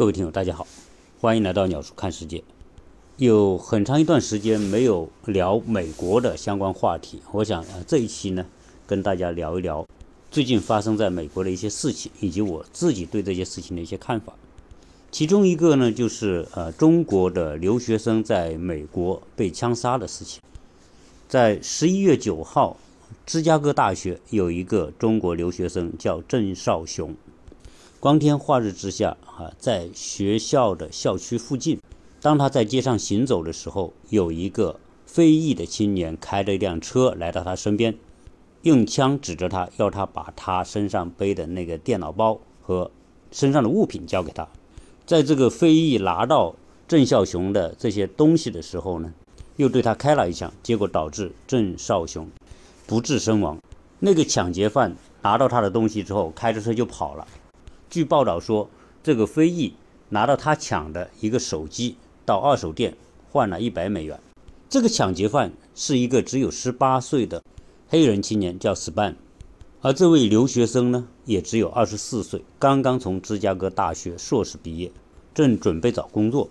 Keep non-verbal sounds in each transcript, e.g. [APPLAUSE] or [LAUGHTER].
各位听友，大家好，欢迎来到鸟叔看世界。有很长一段时间没有聊美国的相关话题，我想啊，这一期呢，跟大家聊一聊最近发生在美国的一些事情，以及我自己对这些事情的一些看法。其中一个呢，就是呃，中国的留学生在美国被枪杀的事情。在十一月九号，芝加哥大学有一个中国留学生叫郑少雄。光天化日之下，啊，在学校的校区附近，当他在街上行走的时候，有一个非裔的青年开着一辆车来到他身边，用枪指着他，要他把他身上背的那个电脑包和身上的物品交给他。在这个非裔拿到郑少雄的这些东西的时候呢，又对他开了一枪，结果导致郑少雄不治身亡。那个抢劫犯拿到他的东西之后，开着车就跑了。据报道说，这个非裔拿到他抢的一个手机，到二手店换了一百美元。这个抢劫犯是一个只有十八岁的黑人青年，叫 Span，而这位留学生呢，也只有二十四岁，刚刚从芝加哥大学硕士毕业，正准备找工作。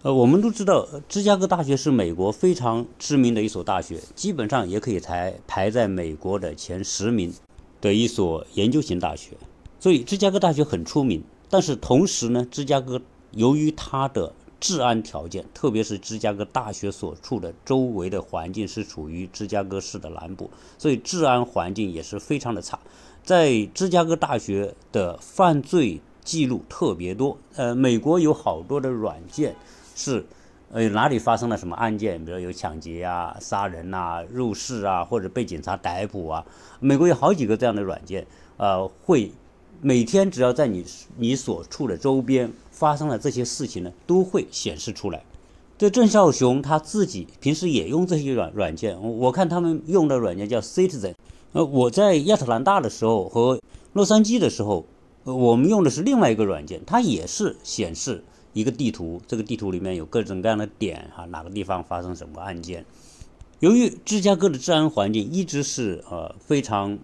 呃，我们都知道，芝加哥大学是美国非常知名的一所大学，基本上也可以排排在美国的前十名的一所研究型大学。所以芝加哥大学很出名，但是同时呢，芝加哥由于它的治安条件，特别是芝加哥大学所处的周围的环境是处于芝加哥市的南部，所以治安环境也是非常的差。在芝加哥大学的犯罪记录特别多，呃，美国有好多的软件是，呃，哪里发生了什么案件，比如有抢劫啊、杀人呐、入室啊，或者被警察逮捕啊，美国有好几个这样的软件，呃，会。每天只要在你你所处的周边发生了这些事情呢，都会显示出来。这郑少雄他自己平时也用这些软软件，我看他们用的软件叫 Citizen。呃，我在亚特兰大的时候和洛杉矶的时候，呃我们用的是另外一个软件，它也是显示一个地图，这个地图里面有各种各样的点哈，哪个地方发生什么案件。由于芝加哥的治安环境一直是呃非常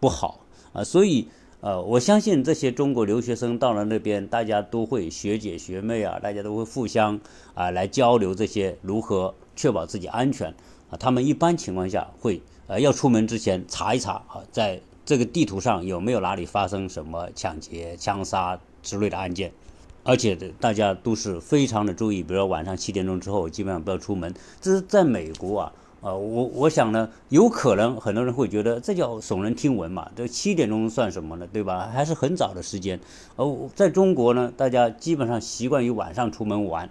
不好啊，所以。呃，我相信这些中国留学生到了那边，大家都会学姐学妹啊，大家都会互相啊来交流这些如何确保自己安全啊。他们一般情况下会呃要出门之前查一查啊，在这个地图上有没有哪里发生什么抢劫、枪杀之类的案件，而且大家都是非常的注意，比如说晚上七点钟之后基本上不要出门。这是在美国啊。啊，我我想呢，有可能很多人会觉得这叫耸人听闻嘛，这七点钟算什么呢，对吧？还是很早的时间。而在中国呢，大家基本上习惯于晚上出门玩，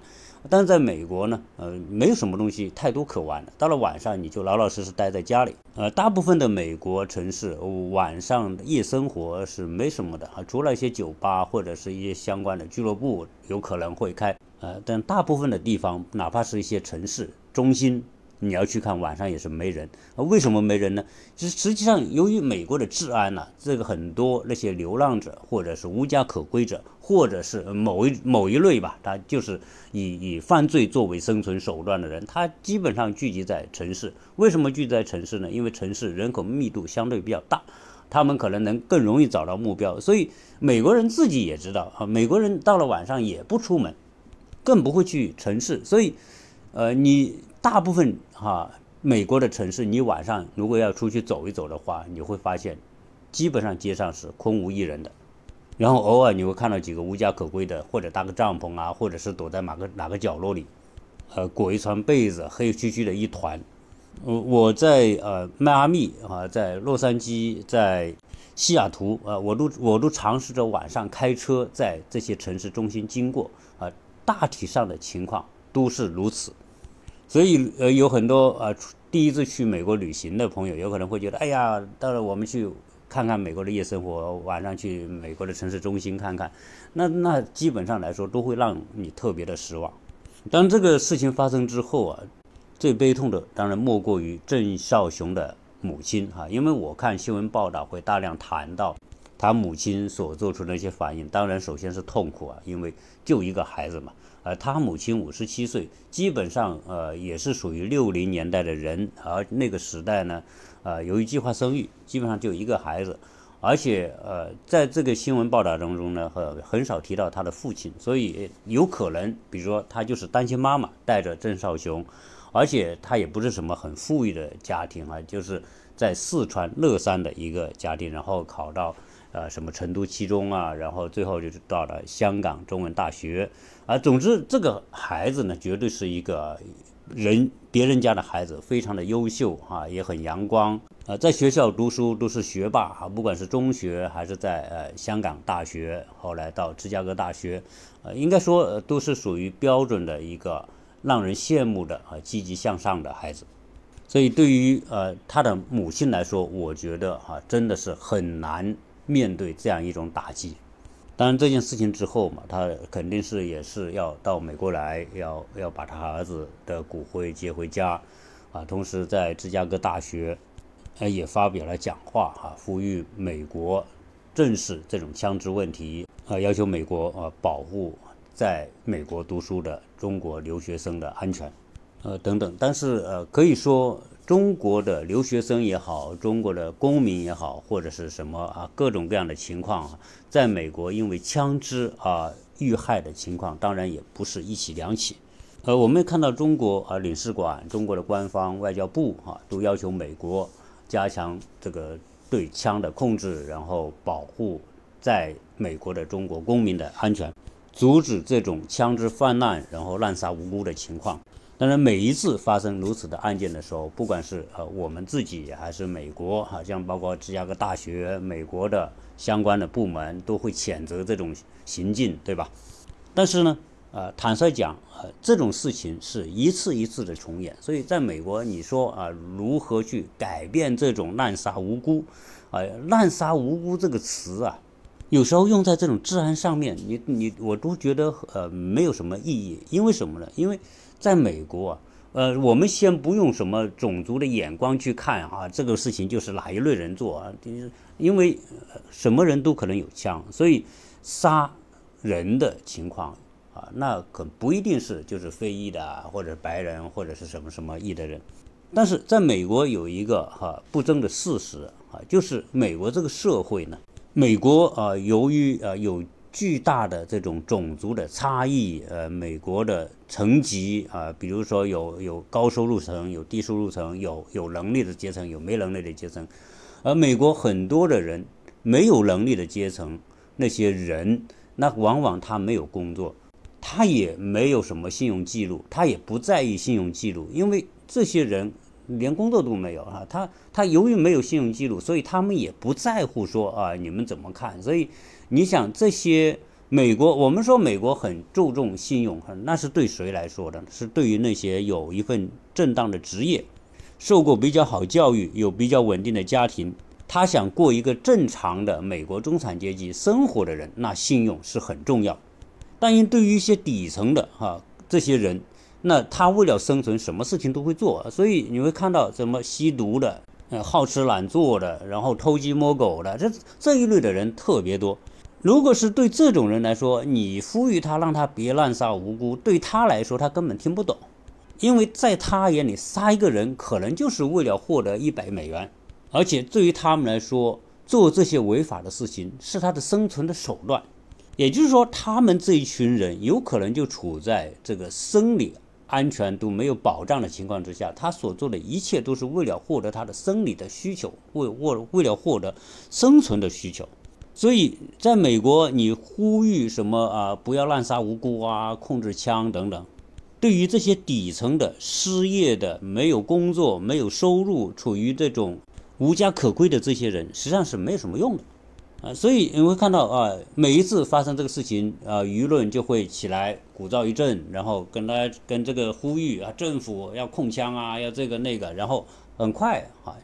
但是在美国呢，呃，没有什么东西太多可玩的。到了晚上，你就老老实实待在家里。呃，大部分的美国城市晚上夜生活是没什么的啊，除了一些酒吧或者是一些相关的俱乐部有可能会开，呃，但大部分的地方，哪怕是一些城市中心。你要去看晚上也是没人？为什么没人呢？实实际上由于美国的治安呢，这个很多那些流浪者或者是无家可归者，或者是某一某一类吧，他就是以以犯罪作为生存手段的人，他基本上聚集在城市。为什么聚集在城市呢？因为城市人口密度相对比较大，他们可能能更容易找到目标。所以美国人自己也知道啊，美国人到了晚上也不出门，更不会去城市。所以，呃，你。大部分哈，美国的城市，你晚上如果要出去走一走的话，你会发现，基本上街上是空无一人的。然后偶尔你会看到几个无家可归的，或者搭个帐篷啊，或者是躲在哪个哪个角落里，呃，裹一床被子，黑黢黢的一团。我我在呃迈阿密啊，在洛杉矶，在西雅图啊，我都我都尝试着晚上开车在这些城市中心经过啊，大体上的情况都是如此。所以，呃，有很多呃第一次去美国旅行的朋友，有可能会觉得，哎呀，到了我们去看看美国的夜生活，晚上去美国的城市中心看看，那 [LAUGHS] 那基本上来说都会让你特别的失望。当这个事情发生之后啊，最悲痛的当然莫过于郑少雄的母亲哈，因为我看新闻报道会大量谈到他母亲所做出的一些反应，当然首先是痛苦啊，因为就一个孩子嘛。呃，他母亲五十七岁，基本上呃也是属于六零年代的人，而那个时代呢，呃由于计划生育，基本上就一个孩子，而且呃，在这个新闻报道当中呢，很很少提到他的父亲，所以有可能，比如说他就是单亲妈妈带着郑少雄，而且他也不是什么很富裕的家庭啊，就是在四川乐山的一个家庭，然后考到呃什么成都七中啊，然后最后就是到了香港中文大学啊。总之，这个孩子呢，绝对是一个人别人家的孩子，非常的优秀啊，也很阳光。呃，在学校读书都是学霸啊，不管是中学还是在呃香港大学，后来到芝加哥大学，呃，应该说都是属于标准的一个让人羡慕的啊积极向上的孩子。所以对于呃他的母亲来说，我觉得啊真的是很难面对这样一种打击。当然这件事情之后嘛，他肯定是也是要到美国来，要要把他儿子的骨灰接回家，啊，同时在芝加哥大学。呃，也发表了讲话哈，呼吁美国正视这种枪支问题，啊，要求美国啊保护在美国读书的中国留学生的安全，呃等等。但是呃，可以说中国的留学生也好，中国的公民也好，或者是什么啊，各种各样的情况，在美国因为枪支啊遇害的情况，当然也不是一起两起。呃，我们看到中国啊领事馆、中国的官方、外交部啊，都要求美国。加强这个对枪的控制，然后保护在美国的中国公民的安全，阻止这种枪支泛滥，然后滥杀无辜的情况。当然，每一次发生如此的案件的时候，不管是呃我们自己还是美国，好像包括芝加哥大学、美国的相关的部门，都会谴责这种行径，对吧？但是呢？呃，坦率讲，呃，这种事情是一次一次的重演。所以，在美国，你说啊，如何去改变这种滥杀无辜？啊，滥杀无辜这个词啊，有时候用在这种治安上面，你你我都觉得呃没有什么意义。因为什么呢？因为在美国啊，呃，我们先不用什么种族的眼光去看啊，这个事情就是哪一类人做啊？因为什么人都可能有枪，所以杀人的情况。啊，那可不一定是就是非裔的，或者白人，或者是什么什么裔的人。但是在美国有一个哈不争的事实啊，就是美国这个社会呢，美国啊由于啊有巨大的这种种族的差异，呃美国的层级啊，比如说有有高收入层，有低收入层，有有能力的阶层，有没能力的阶层，而美国很多的人没有能力的阶层，那些人那往往他没有工作。他也没有什么信用记录，他也不在意信用记录，因为这些人连工作都没有啊。他他由于没有信用记录，所以他们也不在乎说啊你们怎么看。所以你想这些美国，我们说美国很注重信用，那是对谁来说的？是对于那些有一份正当的职业、受过比较好教育、有比较稳定的家庭，他想过一个正常的美国中产阶级生活的人，那信用是很重要。但因对于一些底层的哈这些人，那他为了生存，什么事情都会做，所以你会看到什么吸毒的，呃，好吃懒做的，然后偷鸡摸狗的，这这一类的人特别多。如果是对这种人来说，你呼吁他让他别滥杀无辜，对他来说他根本听不懂，因为在他眼里，杀一个人可能就是为了获得一百美元，而且对于他们来说，做这些违法的事情是他的生存的手段。也就是说，他们这一群人有可能就处在这个生理安全都没有保障的情况之下，他所做的一切都是为了获得他的生理的需求，为为为了获得生存的需求。所以，在美国，你呼吁什么啊？不要滥杀无辜啊，控制枪等等，对于这些底层的失业的、没有工作、没有收入、处于这种无家可归的这些人，实际上是没有什么用的。啊，所以你会看到啊，每一次发生这个事情啊，舆论就会起来鼓噪一阵，然后跟大家跟这个呼吁啊，政府要控枪啊，要这个那个，然后很快啊，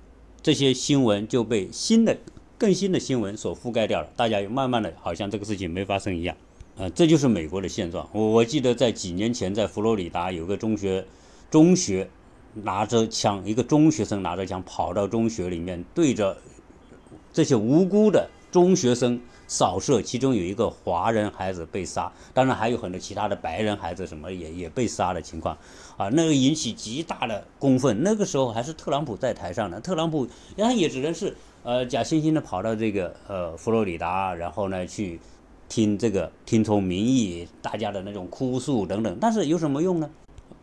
这些新闻就被新的、更新的新闻所覆盖掉了，大家又慢慢的好像这个事情没发生一样，啊，这就是美国的现状。我我记得在几年前，在佛罗里达有个中学，中学拿着枪，一个中学生拿着枪跑到中学里面，对着这些无辜的。中学生扫射，其中有一个华人孩子被杀，当然还有很多其他的白人孩子什么也也被杀的情况，啊，那个引起极大的公愤。那个时候还是特朗普在台上呢，特朗普他也只能是呃，假惺惺的跑到这个呃佛罗里达，然后呢去听这个听从民意，大家的那种哭诉等等，但是有什么用呢？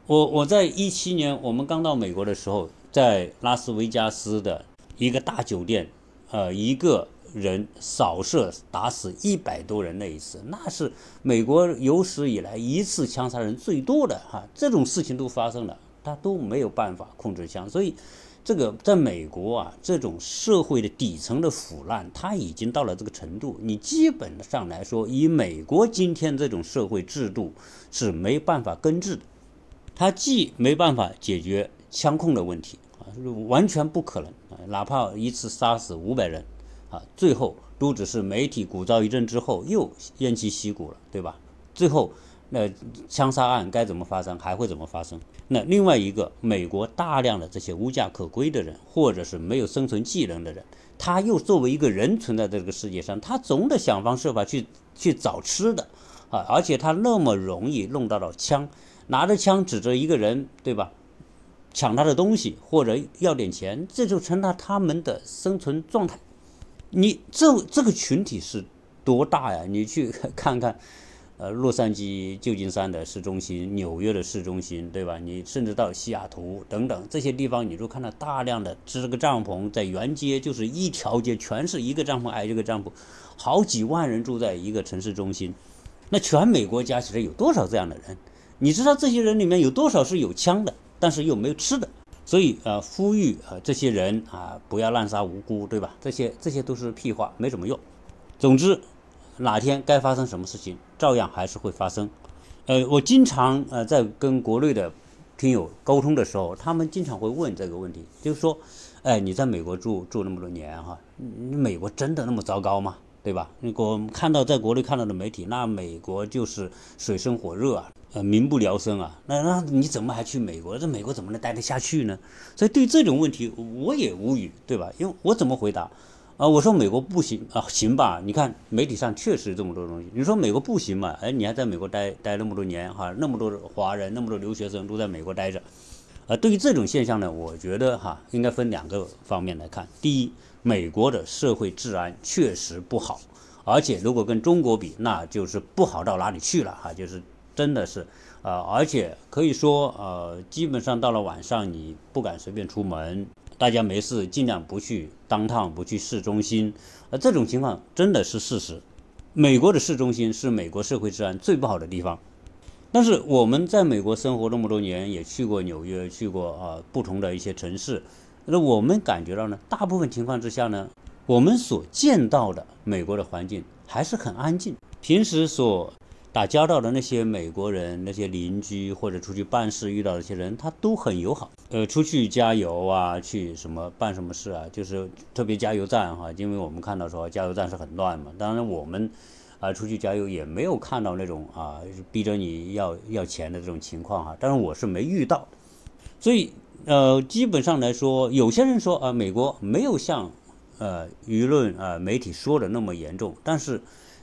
我我在一七年我们刚到美国的时候，在拉斯维加斯的一个大酒店，呃，一个人扫射打死一百多人那一次，那是美国有史以来一次枪杀人最多的哈，这种事情都发生了，他都没有办法控制枪，所以这个在美国啊，这种社会的底层的腐烂，它已经到了这个程度，你基本上来说，以美国今天这种社会制度是没办法根治的。它既没办法解决枪控的问题啊，完全不可能，哪怕一次杀死五百人啊，最后都只是媒体鼓噪一阵之后又偃旗息鼓了，对吧？最后那枪杀案该怎么发生，还会怎么发生？那另外一个，美国大量的这些无家可归的人，或者是没有生存技能的人，他又作为一个人存在这个世界上，他总得想方设法去去找吃的啊，而且他那么容易弄到了枪。拿着枪指着一个人，对吧？抢他的东西或者要点钱，这就成了他们的生存状态。你这这个群体是多大呀？你去 [LAUGHS] 看看，呃，洛杉矶、旧金山的市中心，纽约的市中心，对吧？你甚至到西雅图等等这些地方，你就看到大量的支个帐篷在原街，就是一条街全是一个帐篷挨着个帐篷，好几万人住在一个城市中心。那全美国加起来有多少这样的人？你知道这些人里面有多少是有枪的，但是又没有吃的，所以呃，呼吁呃这些人啊不要滥杀无辜，对吧？这些这些都是屁话，没什么用。总之，哪天该发生什么事情，照样还是会发生。呃，我经常呃在跟国内的听友沟通的时候，他们经常会问这个问题，就是说，哎，你在美国住住那么多年哈，你美国真的那么糟糕吗？对吧？如果看到在国内看到的媒体，那美国就是水深火热啊，呃，民不聊生啊。那那你怎么还去美国？这美国怎么能待得下去呢？所以对这种问题我也无语，对吧？因为我怎么回答？啊，我说美国不行啊，行吧？你看媒体上确实这么多东西。你说美国不行嘛？哎，你还在美国待待那么多年哈，那么多华人，那么多留学生都在美国待着。啊，对于这种现象呢，我觉得哈，应该分两个方面来看。第一。美国的社会治安确实不好，而且如果跟中国比，那就是不好到哪里去了哈，就是真的是，呃，而且可以说，呃，基本上到了晚上你不敢随便出门，大家没事尽量不去当趟，不去市中心，而，这种情况真的是事实。美国的市中心是美国社会治安最不好的地方，但是我们在美国生活那么多年，也去过纽约，去过啊不同的一些城市。那我们感觉到呢，大部分情况之下呢，我们所见到的美国的环境还是很安静。平时所打交道的那些美国人、那些邻居或者出去办事遇到的一些人，他都很友好。呃，出去加油啊，去什么办什么事啊，就是特别加油站哈，因为我们看到说加油站是很乱嘛。当然我们啊出去加油也没有看到那种啊逼着你要要钱的这种情况哈，但是我是没遇到，所以。呃，基本上来说，有些人说啊，美国没有像，呃，舆论啊媒体说的那么严重，但是，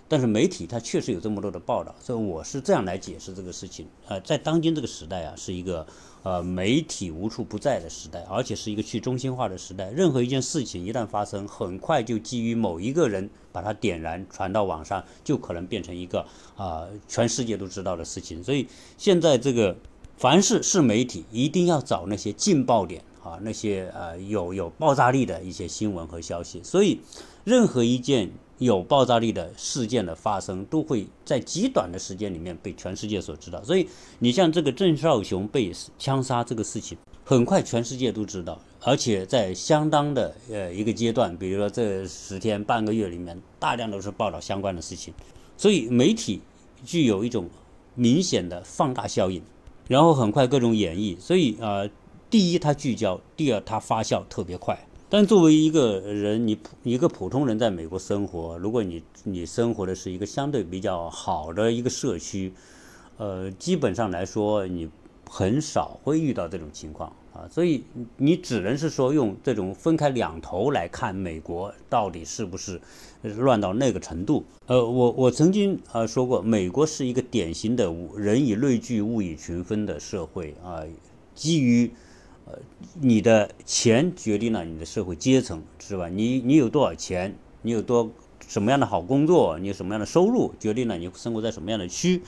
但是媒体它确实有这么多的报道，所以我是这样来解释这个事情。呃，在当今这个时代啊，是一个呃媒体无处不在的时代，而且是一个去中心化的时代。任何一件事情一旦发生，很快就基于某一个人把它点燃传到网上，就可能变成一个啊全世界都知道的事情。所以现在这个。凡是是媒体，一定要找那些劲爆点啊，那些呃有有爆炸力的一些新闻和消息。所以，任何一件有爆炸力的事件的发生，都会在极短的时间里面被全世界所知道。所以，你像这个郑少雄被枪杀这个事情，很快全世界都知道，而且在相当的呃一个阶段，比如说这十天半个月里面，大量都是报道相关的事情。所以，媒体具有一种明显的放大效应。然后很快各种演绎，所以啊，第一它聚焦，第二它发酵特别快。但作为一个人，你一个普通人在美国生活，如果你你生活的是一个相对比较好的一个社区，呃，基本上来说你很少会遇到这种情况啊。所以你只能是说用这种分开两头来看美国到底是不是。乱到那个程度，呃，我我曾经啊说过，美国是一个典型的人以类聚，物以群分的社会啊，基于呃，你的钱决定了你的社会阶层，是吧？你你有多少钱，你有多什么样的好工作，你有什么样的收入，决定了你生活在什么样的区。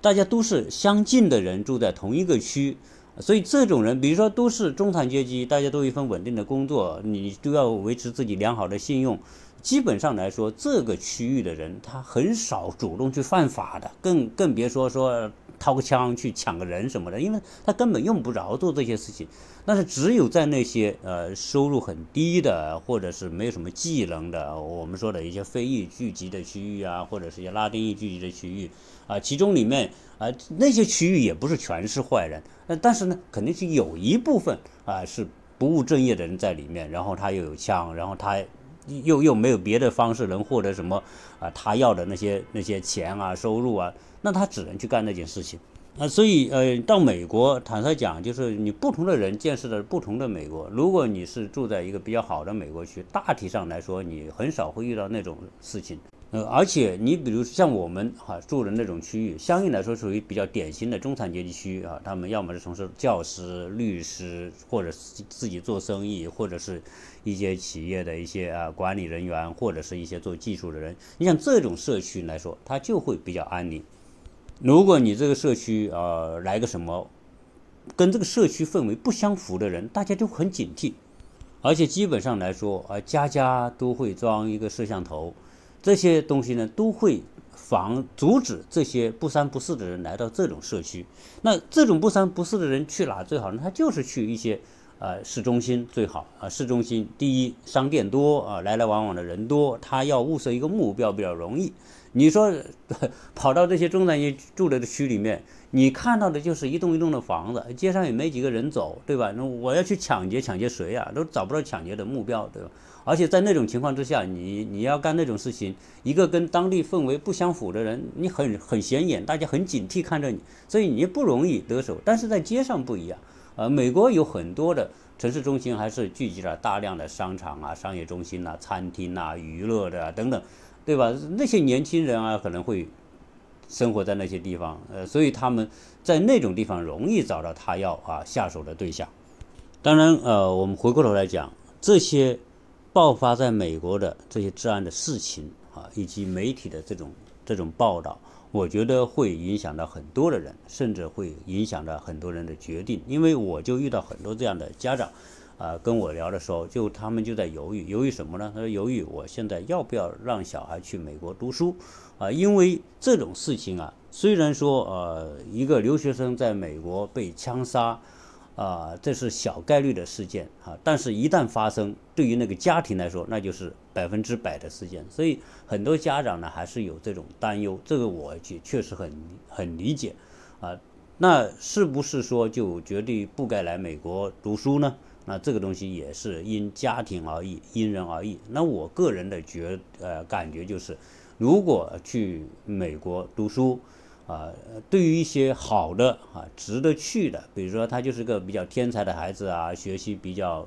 大家都是相近的人，住在同一个区，所以这种人，比如说都是中产阶级，大家都有一份稳定的工作，你都要维持自己良好的信用。基本上来说，这个区域的人他很少主动去犯法的，更更别说说掏个枪去抢个人什么的，因为他根本用不着做这些事情。但是只有在那些呃收入很低的，或者是没有什么技能的，我们说的一些非裔聚集的区域啊，或者是一些拉丁裔聚集的区域啊，其中里面啊那些区域也不是全是坏人，那但是呢，肯定是有一部分啊是不务正业的人在里面，然后他又有枪，然后他。又又没有别的方式能获得什么啊？他要的那些那些钱啊、收入啊，那他只能去干那件事情。啊，所以呃，到美国，坦率讲，就是你不同的人见识的不同的美国。如果你是住在一个比较好的美国区，大体上来说，你很少会遇到那种事情。呃，而且你比如像我们哈住的那种区域，相应来说属于比较典型的中产阶级区域啊。他们要么是从事教师、律师，或者是自己做生意，或者是一些企业的一些啊管理人员，或者是一些做技术的人。你像这种社区来说，它就会比较安宁。如果你这个社区啊来个什么跟这个社区氛围不相符的人，大家就很警惕。而且基本上来说啊，家家都会装一个摄像头。这些东西呢，都会防阻止这些不三不四的人来到这种社区。那这种不三不四的人去哪最好呢？他就是去一些呃市中心最好啊。市中心第一，商店多啊，来来往往的人多，他要物色一个目标比较容易。你说跑到这些中产阶级住的区里面，你看到的就是一栋一栋的房子，街上也没几个人走，对吧？那我要去抢劫，抢劫谁啊？都找不到抢劫的目标，对吧？而且在那种情况之下，你你要干那种事情，一个跟当地氛围不相符的人，你很很显眼，大家很警惕看着你，所以你不容易得手。但是在街上不一样，呃，美国有很多的城市中心还是聚集了大量的商场啊、商业中心呐、餐厅呐、娱乐的等等。对吧？那些年轻人啊，可能会生活在那些地方，呃，所以他们在那种地方容易找到他要啊下手的对象。当然，呃，我们回过头来讲，这些爆发在美国的这些治安的事情啊，以及媒体的这种这种报道，我觉得会影响到很多的人，甚至会影响到很多人的决定。因为我就遇到很多这样的家长。啊，跟我聊的时候，就他们就在犹豫，犹豫什么呢？他说犹豫我现在要不要让小孩去美国读书啊？因为这种事情啊，虽然说呃一个留学生在美国被枪杀，啊这是小概率的事件啊，但是一旦发生，对于那个家庭来说，那就是百分之百的事件。所以很多家长呢还是有这种担忧，这个我也确实很很理解啊。那是不是说就绝对不该来美国读书呢？那这个东西也是因家庭而异，因人而异。那我个人的觉呃感觉就是，如果去美国读书，啊，对于一些好的啊，值得去的，比如说他就是个比较天才的孩子啊，学习比较，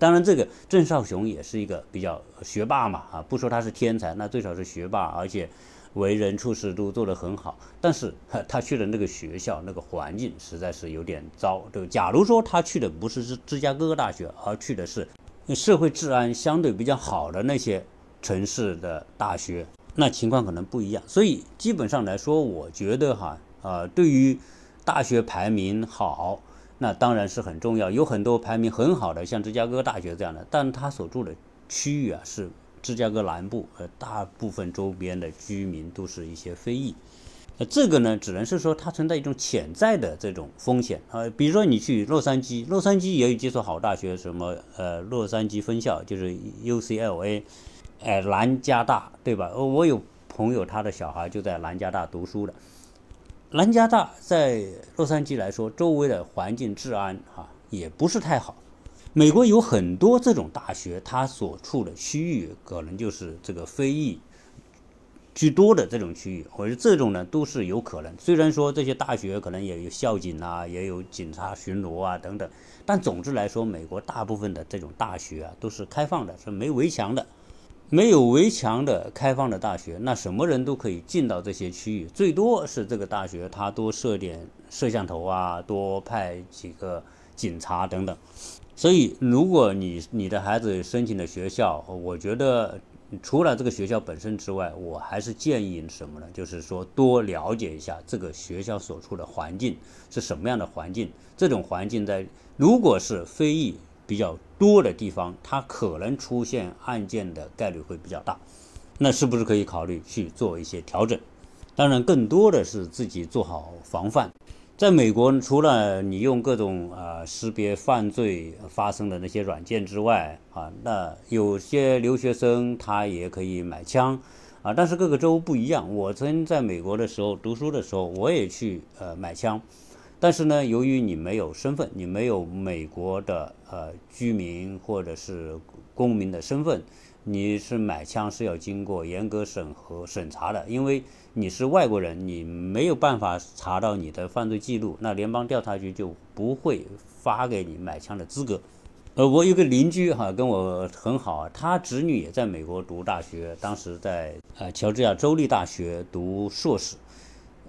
当然这个郑少雄也是一个比较学霸嘛，啊，不说他是天才，那最少是学霸，而且。为人处事都做得很好，但是 [LAUGHS] 他去的那个学校那个环境实在是有点糟。对，假如说他去的不是芝芝加哥大学，而去的是社会治安相对比较好的那些城市的大学，那情况可能不一样。所以基本上来说，我觉得哈，呃，对于大学排名好，那当然是很重要。有很多排名很好的，像芝加哥大学这样的，但他所住的区域啊是。芝加哥南部，呃，大部分周边的居民都是一些非裔，那这个呢，只能是说它存在一种潜在的这种风险啊。比如说你去洛杉矶，洛杉矶也有几所好大学，什么呃，洛杉矶分校就是 UCLA，哎，南加大，对吧？我有朋友他的小孩就在南加大读书的。南加大在洛杉矶来说，周围的环境治安哈也不是太好。美国有很多这种大学，它所处的区域可能就是这个非裔居多的这种区域，或者这种呢都是有可能。虽然说这些大学可能也有校警啊，也有警察巡逻啊等等，但总之来说，美国大部分的这种大学啊都是开放的，是没围墙的。没有围墙的开放的大学，那什么人都可以进到这些区域，最多是这个大学它多设点摄像头啊，多派几个。警察等等。所以，如果你你的孩子申请的学校，我觉得除了这个学校本身之外，我还是建议什么呢？就是说多了解一下这个学校所处的环境是什么样的环境。这种环境在如果是非议比较多的地方，它可能出现案件的概率会比较大。那是不是可以考虑去做一些调整？当然，更多的是自己做好防范。在美国，除了你用各种啊识别犯罪发生的那些软件之外，啊，那有些留学生他也可以买枪，啊，但是各个州不一样。我曾经在美国的时候读书的时候，我也去呃买枪，但是呢，由于你没有身份，你没有美国的呃居民或者是公民的身份。你是买枪是要经过严格审核审查的，因为你是外国人，你没有办法查到你的犯罪记录，那联邦调查局就不会发给你买枪的资格。呃，我有个邻居哈，跟我很好，他侄女也在美国读大学，当时在呃乔治亚州立大学读硕士，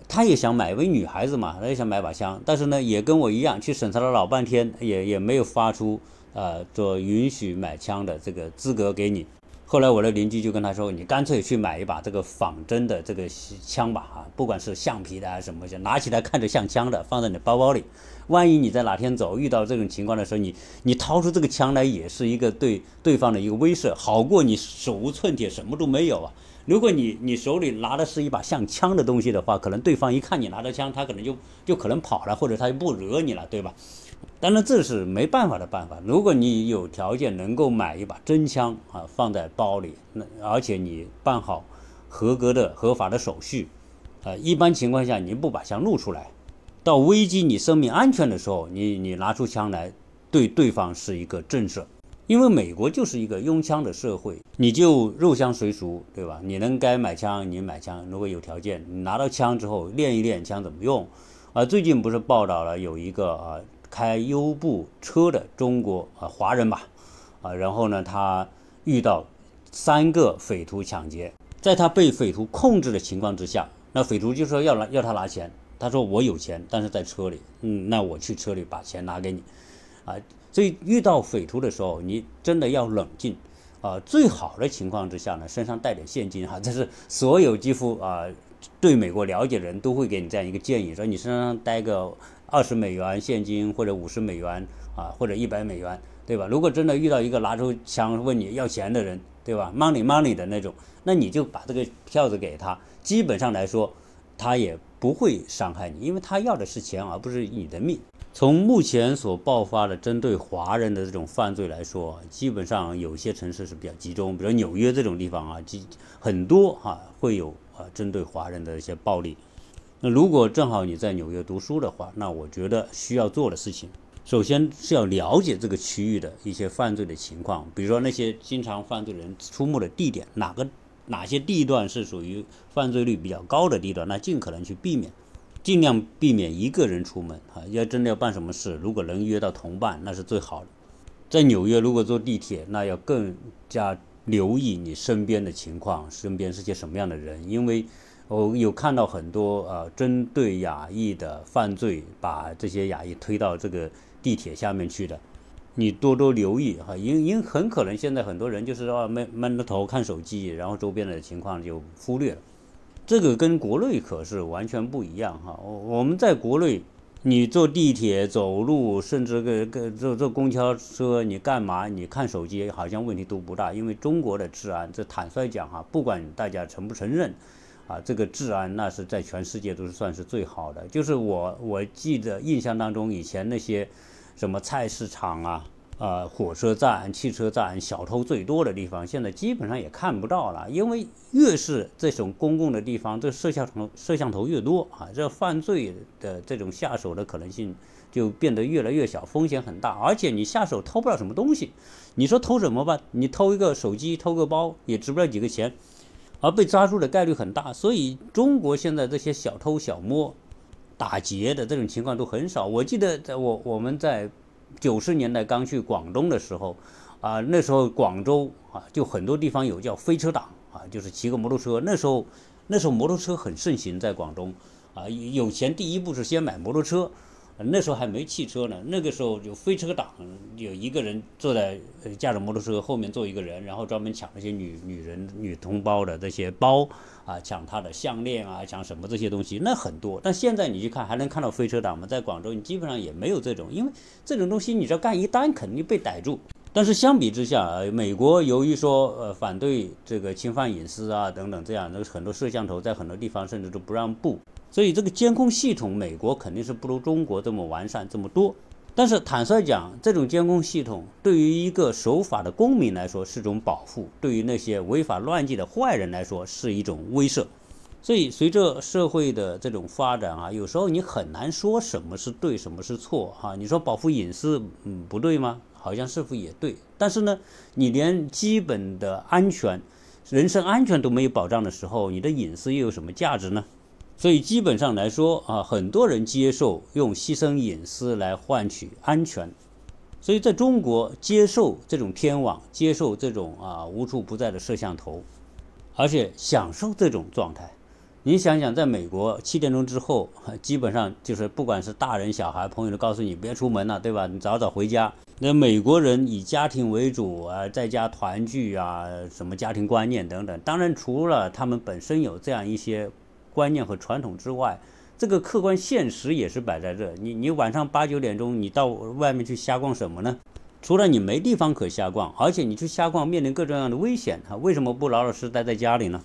他也想买，因为女孩子嘛，他也想买把枪，但是呢，也跟我一样去审查了老半天，也也没有发出呃做允许买枪的这个资格给你。后来我的邻居就跟他说：“你干脆去买一把这个仿真的这个枪吧，啊，不管是橡皮的还是什么，就拿起来看着像枪的，放在你包包里。万一你在哪天走遇到这种情况的时候，你你掏出这个枪来，也是一个对对方的一个威慑，好过你手无寸铁，什么都没有啊。如果你你手里拿的是一把像枪的东西的话，可能对方一看你拿着枪，他可能就就可能跑了，或者他就不惹你了，对吧？”当然这是没办法的办法。如果你有条件能够买一把真枪啊，放在包里，那而且你办好合格的合法的手续，啊，一般情况下你不把枪露出来，到危及你生命安全的时候，你你拿出枪来，对对方是一个震慑。因为美国就是一个拥枪的社会，你就入乡随俗，对吧？你能该买枪你买枪，如果有条件，你拿到枪之后练一练枪怎么用。啊，最近不是报道了有一个啊。开优步车的中国啊华人吧，啊，然后呢，他遇到三个匪徒抢劫，在他被匪徒控制的情况之下，那匪徒就说要拿要他拿钱，他说我有钱，但是在车里，嗯，那我去车里把钱拿给你，啊，所以遇到匪徒的时候，你真的要冷静，啊，最好的情况之下呢，身上带点现金哈，[LAUGHS] 这是所有几乎啊对美国了解的人都会给你这样一个建议，说你身上带个。二十美元现金或者五十美元啊，或者一百美元，对吧？如果真的遇到一个拿出枪问你要钱的人，对吧？Money money 的那种，那你就把这个票子给他。基本上来说，他也不会伤害你，因为他要的是钱，而不是你的命。从目前所爆发的针对华人的这种犯罪来说，基本上有些城市是比较集中，比如纽约这种地方啊，集很多哈会有啊针对华人的一些暴力。那如果正好你在纽约读书的话，那我觉得需要做的事情，首先是要了解这个区域的一些犯罪的情况，比如说那些经常犯罪人出没的地点，哪个哪些地段是属于犯罪率比较高的地段，那尽可能去避免，尽量避免一个人出门啊。要真的要办什么事，如果能约到同伴，那是最好的。在纽约，如果坐地铁，那要更加留意你身边的情况，身边是些什么样的人，因为。我有看到很多呃，针对亚裔的犯罪，把这些亚裔推到这个地铁下面去的，你多多留意哈，因因很可能现在很多人就是说闷闷着头看手机，然后周边的情况就忽略了，这个跟国内可是完全不一样哈。我我们在国内，你坐地铁、走路，甚至个个坐坐公交车，你干嘛？你看手机好像问题都不大，因为中国的治安，这坦率讲哈，不管大家承不承认。啊，这个治安那是在全世界都是算是最好的。就是我我记得印象当中，以前那些什么菜市场啊、啊火车站、汽车站，小偷最多的地方，现在基本上也看不到了。因为越是这种公共的地方，这摄像头摄像头越多啊，这犯罪的这种下手的可能性就变得越来越小，风险很大。而且你下手偷不了什么东西，你说偷什么吧？你偷一个手机、偷个包，也值不了几个钱。而被抓住的概率很大，所以中国现在这些小偷小摸、打劫的这种情况都很少。我记得在我我们在九十年代刚去广东的时候，啊，那时候广州啊，就很多地方有叫飞车党啊，就是骑个摩托车。那时候那时候摩托车很盛行在广东啊，有钱第一步是先买摩托车，那时候还没汽车呢，那个时候就飞车党有一个人坐在驾着摩托车后面坐一个人，然后专门抢那些女女人女同胞的这些包啊，抢她的项链啊，抢什么这些东西，那很多。但现在你去看，还能看到飞车党吗？在广州，你基本上也没有这种，因为这种东西你知道干一单，肯定被逮住。但是相比之下，呃美国由于说呃反对这个侵犯隐私啊等等这样，那很多摄像头在很多地方甚至都不让布。所以这个监控系统，美国肯定是不如中国这么完善这么多。但是坦率讲，这种监控系统对于一个守法的公民来说是种保护，对于那些违法乱纪的坏人来说是一种威慑。所以随着社会的这种发展啊，有时候你很难说什么是对，什么是错哈。你说保护隐私，嗯，不对吗？好像似乎也对？但是呢，你连基本的安全、人身安全都没有保障的时候，你的隐私又有什么价值呢？所以基本上来说啊，很多人接受用牺牲隐私来换取安全。所以在中国，接受这种天网，接受这种啊无处不在的摄像头，而且享受这种状态。你想想，在美国七点钟之后，[LAUGHS] 基本上就是不管是大人小孩，朋友都告诉你别出门了，对吧？你早早回家。那美国人以家庭为主啊，在家团聚啊，什么家庭观念等等。当然，除了他们本身有这样一些。观念和传统之外，这个客观现实也是摆在这。你你晚上八九点钟，你到外面去瞎逛什么呢？除了你没地方可瞎逛，而且你去瞎逛面临各种各样的危险啊！为什么不老老实实待在家里呢？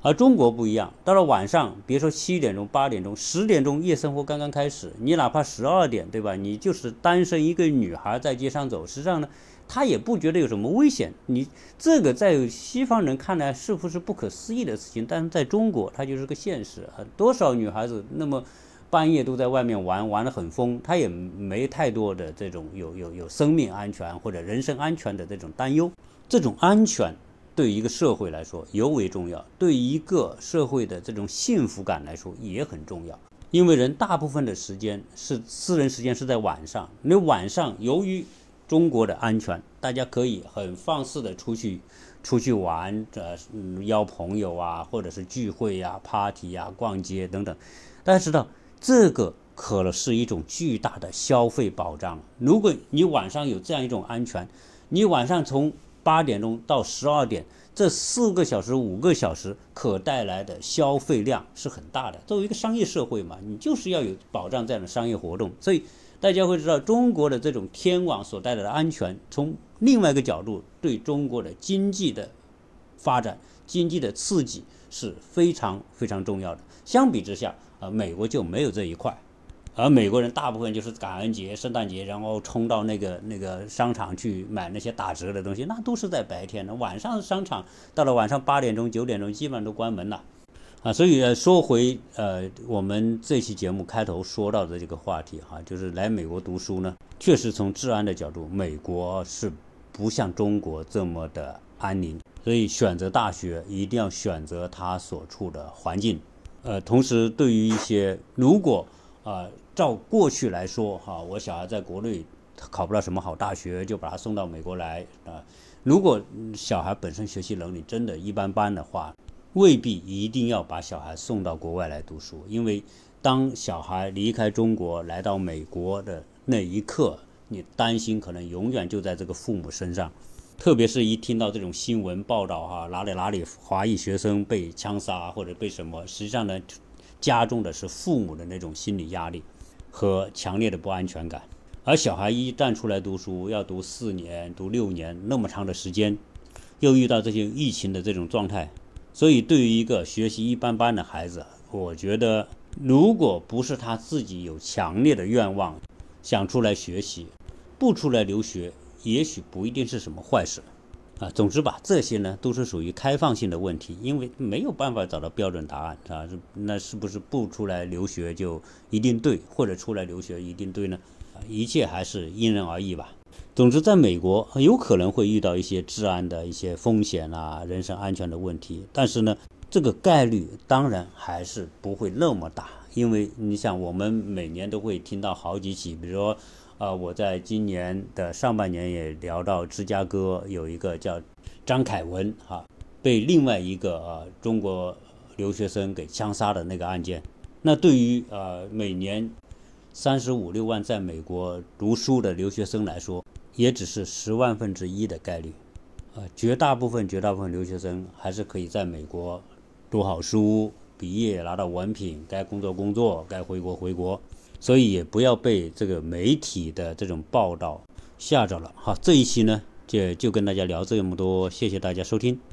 而中国不一样，到了晚上，别说七点钟、八点钟、十点钟，夜生活刚刚开始，你哪怕十二点，对吧？你就是单身一个女孩在街上走，实际上呢？他也不觉得有什么危险，你这个在西方人看来是不是不可思议的事情？但是在中国，它就是个现实很！多少女孩子那么半夜都在外面玩，玩得很疯，她也没太多的这种有有有生命安全或者人身安全的这种担忧。这种安全对一个社会来说尤为重要，对一个社会的这种幸福感来说也很重要。因为人大部分的时间是私人时间是在晚上，你晚上由于中国的安全，大家可以很放肆的出去，出去玩，呃，邀朋友啊，或者是聚会呀、party 呀、逛街等等。大家知道，这个可能是一种巨大的消费保障。如果你晚上有这样一种安全，你晚上从八点钟到十二点这四个小时、五个小时可带来的消费量是很大的。作为一个商业社会嘛，你就是要有保障这样的商业活动，所以。大家会知道，中国的这种天网所带来的安全，从另外一个角度对中国的经济的发展、经济的刺激是非常非常重要的。相比之下，啊，美国就没有这一块，而美国人大部分就是感恩节、圣诞节，然后冲到那个那个商场去买那些打折的东西，那都是在白天的。晚上商场到了晚上八点钟、九点钟，基本上都关门了。啊，所以说回呃，我们这期节目开头说到的这个话题哈，就是来美国读书呢，确实从治安的角度，美国是不像中国这么的安宁，所以选择大学一定要选择他所处的环境。呃，同时对于一些如果啊，照过去来说哈，我小孩在国内考不了什么好大学，就把他送到美国来啊。如果小孩本身学习能力真的一般般的话，未必一定要把小孩送到国外来读书，因为当小孩离开中国来到美国的那一刻，你担心可能永远就在这个父母身上。特别是一听到这种新闻报道，哈，哪里哪里华裔学生被枪杀或者被什么，实际上呢，加重的是父母的那种心理压力和强烈的不安全感。而小孩一旦出来读书，要读四年、读六年那么长的时间，又遇到这些疫情的这种状态。所以，对于一个学习一般般的孩子，我觉得，如果不是他自己有强烈的愿望，想出来学习，不出来留学，也许不一定是什么坏事，啊，总之吧，这些呢都是属于开放性的问题，因为没有办法找到标准答案，啊，那是不是不出来留学就一定对，或者出来留学一定对呢？一切还是因人而异吧。总之，在美国有可能会遇到一些治安的一些风险啊，人身安全的问题。但是呢，这个概率当然还是不会那么大，因为你想，我们每年都会听到好几起，比如说，啊，我在今年的上半年也聊到芝加哥有一个叫张凯文哈，被另外一个呃中国留学生给枪杀的那个案件。那对于呃每年。三十五六万在美国读书的留学生来说，也只是十万分之一的概率。呃，绝大部分、绝大部分留学生还是可以在美国读好书、毕业拿到文凭，该工作工作，该回国回国。所以也不要被这个媒体的这种报道吓着了。好，这一期呢就就跟大家聊这么多，谢谢大家收听。